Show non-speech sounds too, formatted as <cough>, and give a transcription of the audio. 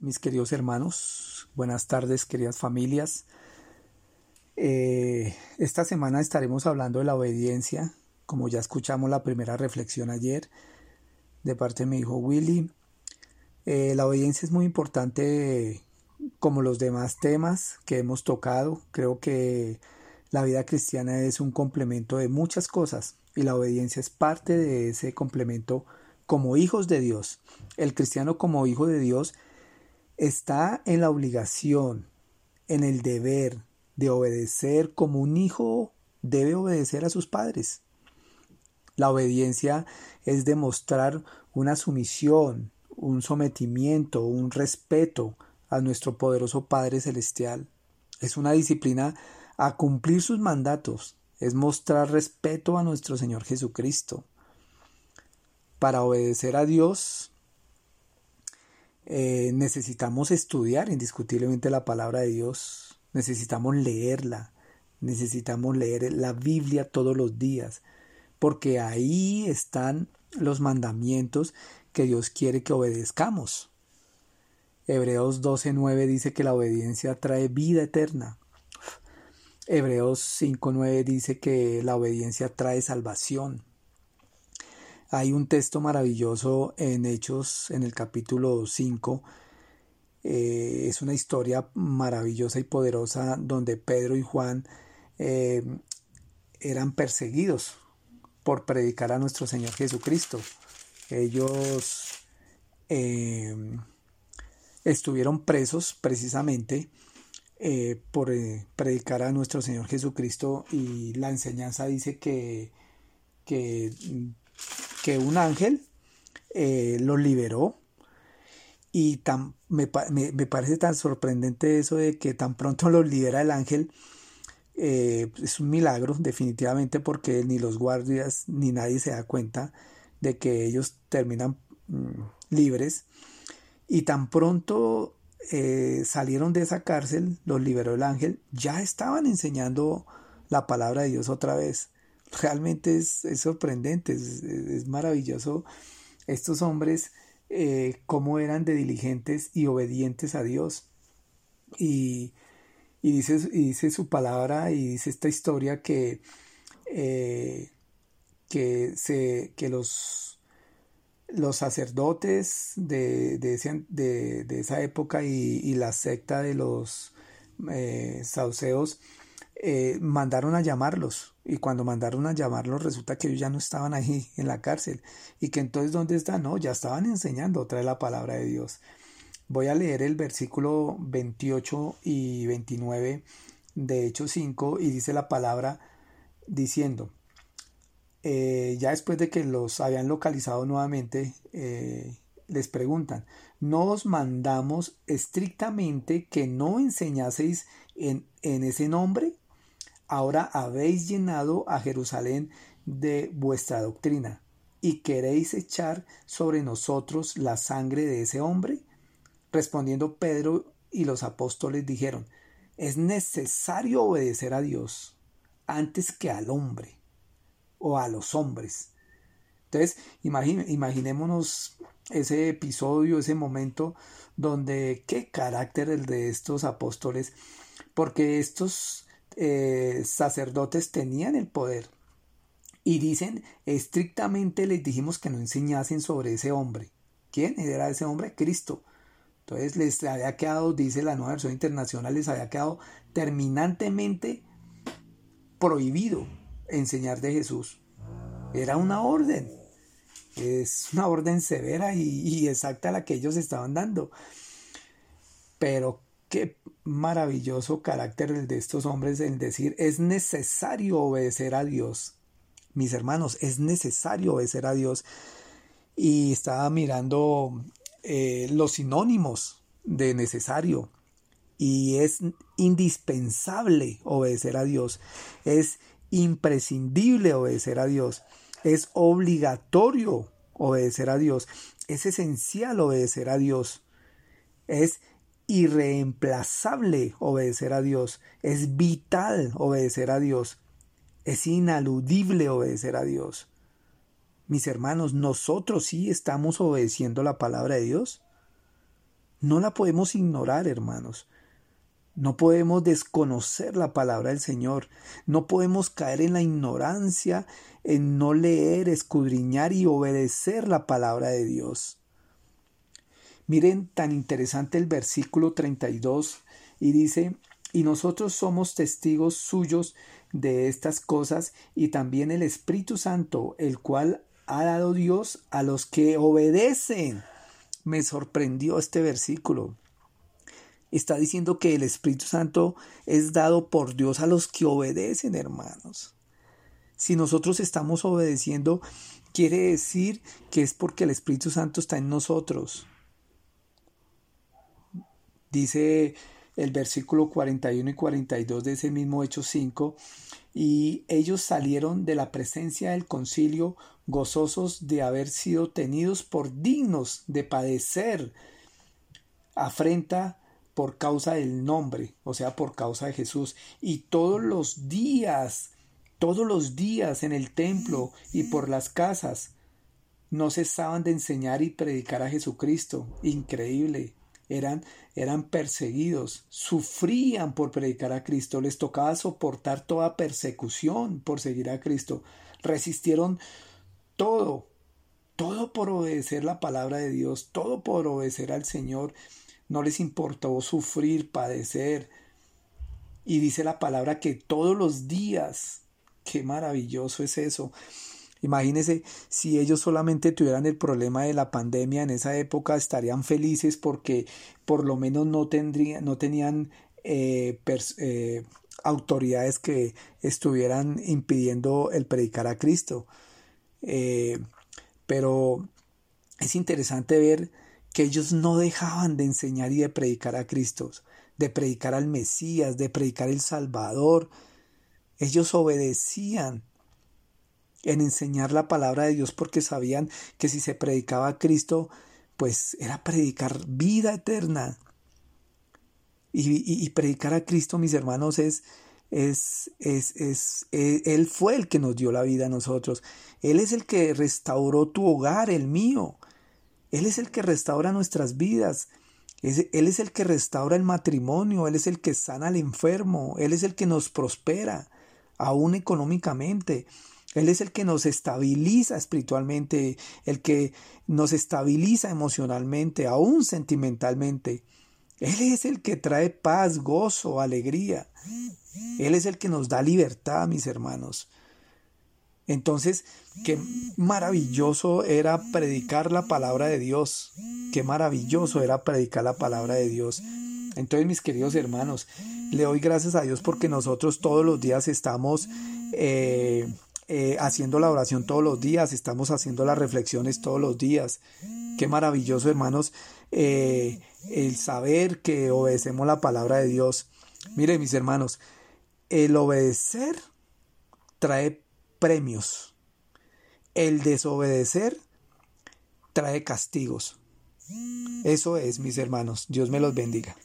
mis queridos hermanos. Buenas tardes, queridas familias. Eh, esta semana estaremos hablando de la obediencia, como ya escuchamos la primera reflexión ayer de parte de mi hijo Willy. Eh, la obediencia es muy importante como los demás temas que hemos tocado. Creo que la vida cristiana es un complemento de muchas cosas y la obediencia es parte de ese complemento como hijos de Dios. El cristiano como hijo de Dios está en la obligación, en el deber de obedecer como un hijo debe obedecer a sus padres. La obediencia es demostrar una sumisión, un sometimiento, un respeto a nuestro poderoso Padre Celestial. Es una disciplina a cumplir sus mandatos, es mostrar respeto a nuestro Señor Jesucristo para obedecer a Dios eh, necesitamos estudiar indiscutiblemente la palabra de Dios, necesitamos leerla, necesitamos leer la Biblia todos los días, porque ahí están los mandamientos que Dios quiere que obedezcamos. Hebreos 12:9 dice que la obediencia trae vida eterna. Hebreos 5:9 dice que la obediencia trae salvación. Hay un texto maravilloso en Hechos, en el capítulo 5. Eh, es una historia maravillosa y poderosa donde Pedro y Juan eh, eran perseguidos por predicar a nuestro Señor Jesucristo. Ellos eh, estuvieron presos precisamente por predicar a nuestro Señor Jesucristo y la enseñanza dice que, que que un ángel eh, los liberó y tan, me, parece tan sorprendente eso de que tan pronto <laughs> los libera el ángel. Eh, es un milagro definitivamente porque ni los guardias ni nadie se da cuenta de que ellos terminan mm, libres y tan pronto eh, salieron de esa cárcel, los liberó el ángel, ya estaban enseñando la palabra de Dios otra vez realmente es, sorprendente, es, maravilloso estos hombres, eh, cómo eran de diligentes y obedientes a Dios. Y, dice, dice, su palabra y dice esta historia que, eh, que, se, que los, los sacerdotes de, de, esa época y, la secta de los eh, sauceos eh, mandaron a llamarlos y cuando mandaron a llamarlos resulta que ellos ya no estaban ahí <laughs> en la cárcel y que entonces ¿dónde están? No, ya estaban enseñando otra vez la palabra de Dios. Voy a leer el versículo 28 y 29 de Hechos 5 y dice la palabra diciendo, eh, ya después de que los habían localizado nuevamente, eh, les preguntan, ¿no os mandamos estrictamente que no enseñaseis en, en ese nombre? Ahora habéis llenado a Jerusalén de vuestra doctrina, y queréis echar sobre nosotros la sangre de ese hombre? Respondiendo Pedro y los apóstoles dijeron, es necesario obedecer a Dios antes que al hombre o a los hombres. Entonces, imaginémonos ese episodio, ese momento donde qué carácter el de estos apóstoles, porque estos eh, sacerdotes tenían el poder. Y dicen, estrictamente les dijimos que no enseñasen sobre ese hombre. ¿Quién era ese hombre? Cristo. Entonces les había quedado, dice la nueva versión internacional, les había quedado terminantemente prohibido enseñar de Jesús. Era una orden. Es una orden severa y, y exacta la que ellos estaban dando. Pero qué maravilloso carácter el de estos hombres en decir es necesario obedecer a Dios. Mis hermanos, es necesario obedecer a Dios. Y estaba mirando eh, los sinónimos de necesario. Y es indispensable obedecer a Dios. Es imprescindible obedecer a Dios. Es obligatorio obedecer a Dios. Es esencial obedecer a Dios. Es irreemplazable obedecer a Dios, es vital obedecer a Dios, es inaludible obedecer a Dios. Mis hermanos, nosotros sí estamos obedeciendo la palabra de Dios. No la podemos ignorar, hermanos. No podemos desconocer la palabra del Señor. No podemos caer en la ignorancia, en no leer, escudriñar y obedecer la palabra de Dios. Miren tan interesante el versículo 32 y dice, y nosotros somos testigos suyos de estas cosas y también el Espíritu Santo, el cual ha dado Dios a los que obedecen. Me sorprendió este versículo. Está diciendo que el Espíritu Santo es dado por Dios a los que obedecen, hermanos. Si nosotros estamos obedeciendo, quiere decir que es porque el Espíritu Santo está en nosotros. Dice el versículo 41 y 42 de ese mismo Hecho 5, y ellos salieron de la presencia del concilio gozosos de haber sido tenidos por dignos de padecer afrenta por causa del nombre, o sea, por causa de Jesús, y todos los días, todos los días en el templo y por las casas, no cesaban de enseñar y predicar a Jesucristo. Increíble eran, eran perseguidos, sufrían por predicar a Cristo, les tocaba soportar toda persecución por seguir a Cristo, resistieron todo, todo por obedecer la palabra de Dios, todo por obedecer al Señor, no les importó sufrir, padecer. Y dice la palabra que todos los días, qué maravilloso es eso, Imagínense si ellos solamente tuvieran el problema de la pandemia en esa época estarían felices porque por lo menos no no tenían eh, eh, autoridades que estuvieran impidiendo el predicar a Cristo. Eh, pero es interesante ver que ellos no dejaban de enseñar y de predicar a Cristo, de predicar al Mesías, de predicar el Salvador. Ellos obedecían en enseñar la palabra de Dios porque sabían que si se predicaba a Cristo, pues era predicar vida eterna. Y, predicar a Cristo, mis hermanos, es, es, es, es, Él fue el que nos dio la vida a nosotros. Él es el que restauró tu hogar, el mío. Él es el que restaura nuestras vidas. Él es el que restaura el matrimonio, Él es el que sana al enfermo, Él es el que nos prospera, aún económicamente. Él es el que nos estabiliza espiritualmente, el que nos estabiliza emocionalmente, aún sentimentalmente. Él es el que trae paz, gozo, alegría. Él es el que nos da libertad, mis hermanos. Entonces, qué maravilloso era predicar la palabra de Dios. Qué maravilloso era predicar la palabra de Dios. Entonces, mis queridos hermanos, le doy gracias a Dios porque nosotros todos los días estamos eh, eh, haciendo la oración todos los días, estamos haciendo las reflexiones todos los días. Qué maravilloso, hermanos, eh, el saber que obedecemos la palabra de Dios. Mire, mis hermanos, el obedecer trae premios. El desobedecer trae castigos. Eso es, mis hermanos. Dios me los bendiga.